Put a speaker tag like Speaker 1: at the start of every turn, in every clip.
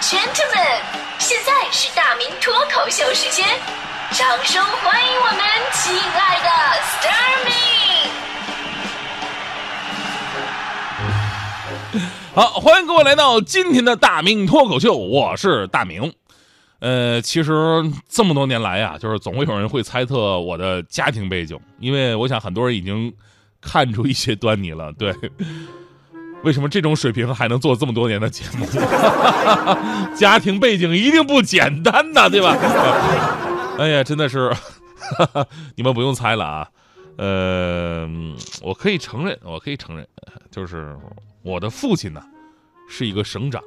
Speaker 1: gentlemen，现在是大明脱口秀时间，掌声欢迎我们亲爱的 Starmy。
Speaker 2: 好，欢迎各位来到今天的大明脱口秀，我是大明。呃，其实这么多年来呀、就是总会有人会猜测我的家庭背景，因为我想很多人已经看出一些端倪了。对，为什么这种水平还能做这么多年的节目？家庭背景一定不简单呐，对吧？哎呀，真的是，你们不用猜了啊。呃，我可以承认，我可以承认，就是我的父亲呢。是一个省长，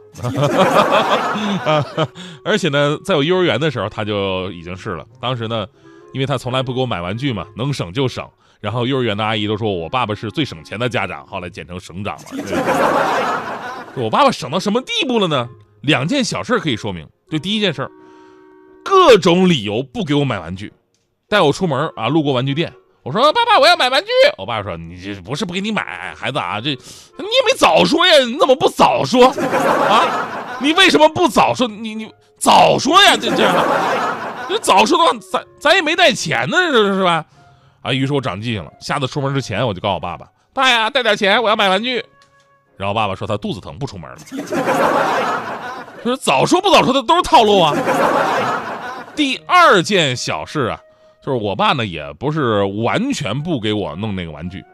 Speaker 2: 而且呢，在我幼儿园的时候他就已经是了。当时呢，因为他从来不给我买玩具嘛，能省就省。然后幼儿园的阿姨都说我爸爸是最省钱的家长，后来简称省长了。我爸爸省到什么地步了呢？两件小事可以说明。就第一件事，各种理由不给我买玩具，带我出门啊，路过玩具店。我说爸爸，我要买玩具。我爸说你这不是不给你买，孩子啊，这你也没早说呀，你怎么不早说啊？你为什么不早说？你你早说呀，这这这，早说的话，咱咱也没带钱呢，这是吧？啊，于是我长记性了，下次出门之前我就告诉我爸爸，爸呀，带点钱，我要买玩具。然后爸爸说他肚子疼，不出门了。说 早说不早说的都是套路啊。第二件小事啊。就是我爸呢，也不是完全不给我弄那个玩具。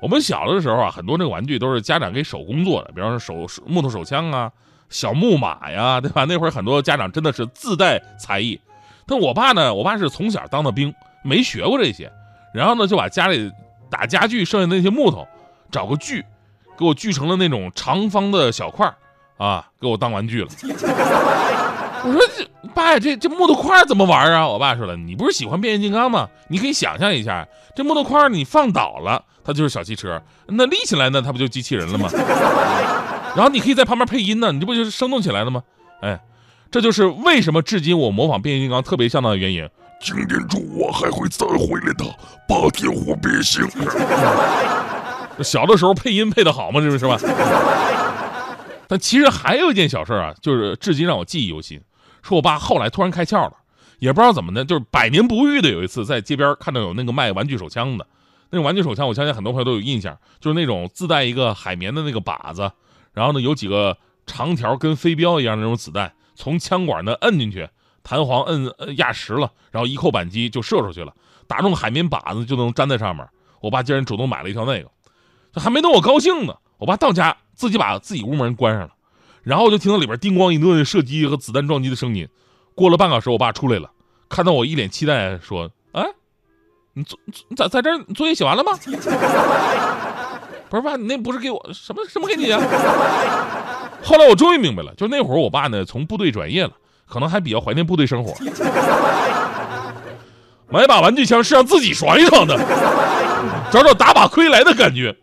Speaker 2: 我们小的时候啊，很多那个玩具都是家长给手工做的，比方说手木头手枪啊、小木马呀，对吧？那会儿很多家长真的是自带才艺。但我爸呢，我爸是从小当的兵，没学过这些，然后呢就把家里打家具剩下那些木头，找个锯，给我锯成了那种长方的小块儿啊，给我当玩具了。我说这爸呀，这这木头块怎么玩啊？我爸说了，你不是喜欢变形金刚吗？你可以想象一下，这木头块你放倒了，它就是小汽车；那立起来呢，它不就机器人了吗？然后你可以在旁边配音呢，你这不就是生动起来了吗？哎，这就是为什么至今我模仿变形金刚特别像的原因。
Speaker 3: 今天中午我还会再回来的，八天虎别醒。
Speaker 2: 小的时候配音配的好吗？这是吧？但其实还有一件小事啊，就是至今让我记忆犹新。说我爸后来突然开窍了，也不知道怎么的，就是百年不遇的有一次，在街边看到有那个卖玩具手枪的，那种玩具手枪，我相信很多朋友都有印象，就是那种自带一个海绵的那个靶子，然后呢有几个长条跟飞镖一样的那种子弹，从枪管呢摁进去，弹簧摁压实了，然后一扣扳机就射出去了，打中海绵靶子就能粘在上面。我爸竟然主动买了一条那个，这还没等我高兴呢，我爸到家自己把自己屋门关上了。然后我就听到里边叮咣一顿射击和子弹撞击的声音。过了半小时，我爸出来了，看到我一脸期待，说：“哎，你作你在在这作业写完了吗？” 不是爸，你那不是给我什么什么给你啊？后来我终于明白了，就那会儿我爸呢从部队转业了，可能还比较怀念部队生活。买把玩具枪是让自己爽一爽的，找找打把亏来的感觉。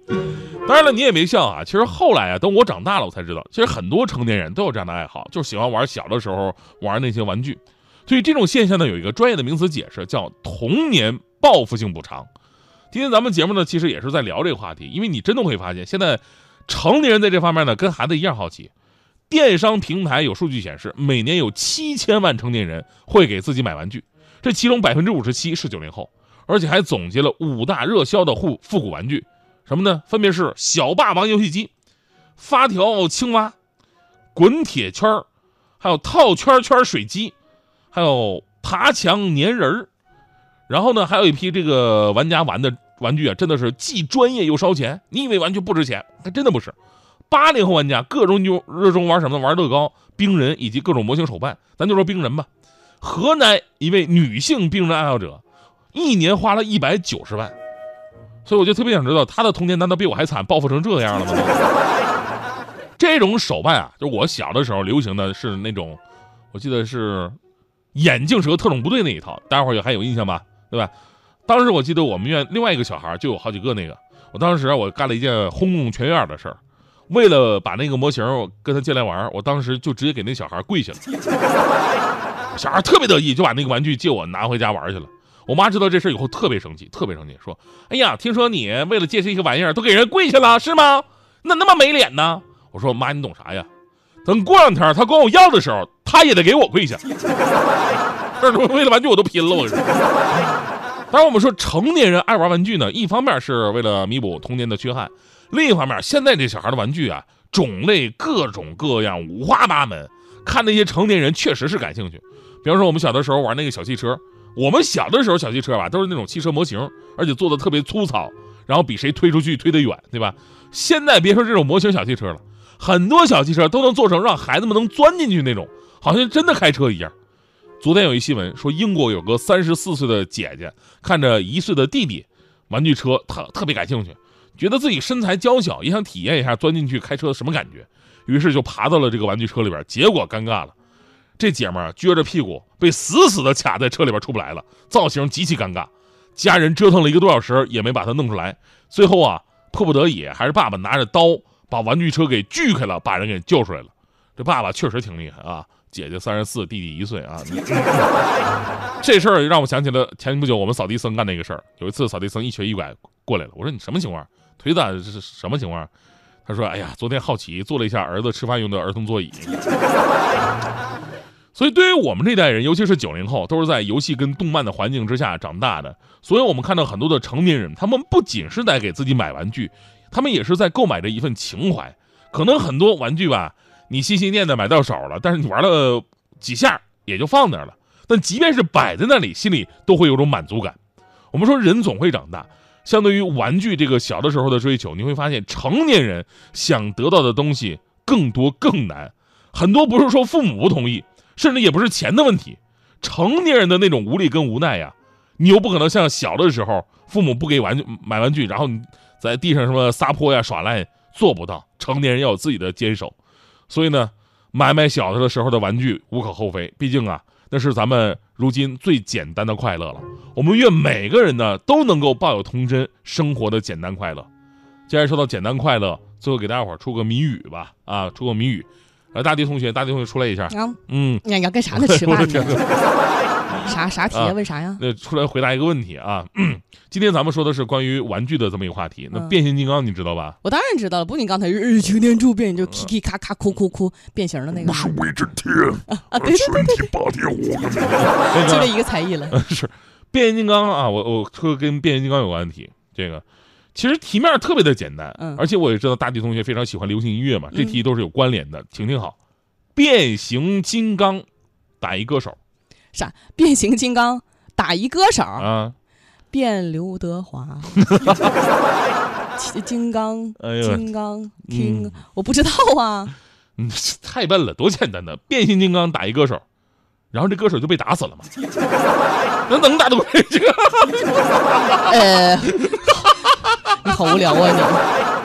Speaker 2: 当然了，你也没笑啊。其实后来啊，等我长大了，我才知道，其实很多成年人都有这样的爱好，就是喜欢玩小的时候玩那些玩具。所以这种现象呢，有一个专业的名词解释，叫童年报复性补偿。今天咱们节目呢，其实也是在聊这个话题，因为你真的会发现，现在成年人在这方面呢，跟孩子一样好奇。电商平台有数据显示，每年有七千万成年人会给自己买玩具，这其中百分之五十七是九零后，而且还总结了五大热销的复复古玩具。什么呢？分别是小霸王游戏机、发条青蛙、滚铁圈还有套圈圈水机，还有爬墙粘人。然后呢，还有一批这个玩家玩的玩具啊，真的是既专业又烧钱。你以为玩具不值钱？它真的不是。八零后玩家各种就热衷玩什么？玩乐高、冰人以及各种模型手办。咱就说冰人吧，河南一位女性冰人爱好者，一年花了一百九十万。所以我就特别想知道，他的童年难道比我还惨，报复成这样了吗？这种手办啊，就我小的时候流行的是那种，我记得是眼镜蛇特种部队那一套，大家伙儿还有印象吧？对吧？当时我记得我们院另外一个小孩就有好几个那个，我当时我干了一件轰动全院的事儿，为了把那个模型我跟他借来玩，我当时就直接给那小孩跪下了，小孩特别得意，就把那个玩具借我拿回家玩去了。我妈知道这事以后特别生气，特别生气，说：“哎呀，听说你为了借这一个玩意儿都给人跪下了，是吗？那那么没脸呢？”我说：“妈，你懂啥呀？等过两天他管我要的时候，他也得给我跪下。这为了玩具我都拼了，我跟你说。当然，我们说成年人爱玩玩具呢，一方面是为了弥补童年的缺憾，另一方面，现在这小孩的玩具啊，种类各种各样，五花八门，看那些成年人确实是感兴趣。比方说，我们小的时候玩那个小汽车，我们小的时候小汽车吧，都是那种汽车模型，而且做的特别粗糙，然后比谁推出去推得远，对吧？现在别说这种模型小汽车了，很多小汽车都能做成让孩子们能钻进去那种，好像真的开车一样。昨天有一新闻说，英国有个三十四岁的姐姐看着一岁的弟弟玩具车，特特别感兴趣，觉得自己身材娇小，也想体验一下钻进去开车什么感觉，于是就爬到了这个玩具车里边。结果尴尬了，这姐们儿撅着屁股被死死的卡在车里边出不来了，造型极其尴尬。家人折腾了一个多小时也没把她弄出来，最后啊，迫不得已还是爸爸拿着刀把玩具车给锯开了，把人给救出来了。这爸爸确实挺厉害啊。姐姐三十四，弟弟一岁啊！这事儿让我想起了前不久我们扫地僧干那个事儿。有一次扫地僧一瘸一拐过来了，我说你什么情况？腿咋是什么情况？他说：哎呀，昨天好奇坐了一下儿子吃饭用的儿童座椅。所以对于我们这代人，尤其是九零后，都是在游戏跟动漫的环境之下长大的。所以我们看到很多的成年人，他们不仅是在给自己买玩具，他们也是在购买着一份情怀。可能很多玩具吧。你心心念的买到手了，但是你玩了几下也就放那儿了。但即便是摆在那里，心里都会有种满足感。我们说人总会长大，相对于玩具这个小的时候的追求，你会发现成年人想得到的东西更多更难。很多不是说父母不同意，甚至也不是钱的问题，成年人的那种无力跟无奈呀，你又不可能像小的时候父母不给玩具买玩具，然后你在地上什么撒泼呀耍赖，做不到。成年人要有自己的坚守。所以呢，买买小的时候的玩具无可厚非，毕竟啊，那是咱们如今最简单的快乐了。我们愿每个人呢都能够抱有童真，生活的简单快乐。既然说到简单快乐，最后给大家伙出个谜语吧，啊，出个谜语。来，大迪同学，大迪同学出来一下。
Speaker 4: 啊，嗯，你要干啥呢？吃饭呢？啥啥题？问啥呀？
Speaker 2: 那出来回答一个问题啊！今天咱们说的是关于玩具的这么一个话题。那变形金刚你知道吧？
Speaker 4: 我当然知道了。不，你刚才日擎天柱变就 K K 咔咔哭哭哭变形的那个。
Speaker 3: 我是威震天
Speaker 4: 啊！对对对对，
Speaker 3: 霸天虎，
Speaker 4: 就这一个才艺了。
Speaker 2: 是变形金刚啊！我我说跟变形金刚有关的题，这个其实题面特别的简单，而且我也知道大地同学非常喜欢流行音乐嘛，这题都是有关联的，请听好：变形金刚打一歌手。
Speaker 4: 啥？变形金刚打一歌手
Speaker 2: 啊？
Speaker 4: 变刘德华？金刚？金刚听？我不知道啊。
Speaker 2: 嗯，太笨了，多简单的！变形金刚打一歌手，然后这歌手就被打死了嘛？那能打得过这个？
Speaker 4: 呃，你好无聊啊你。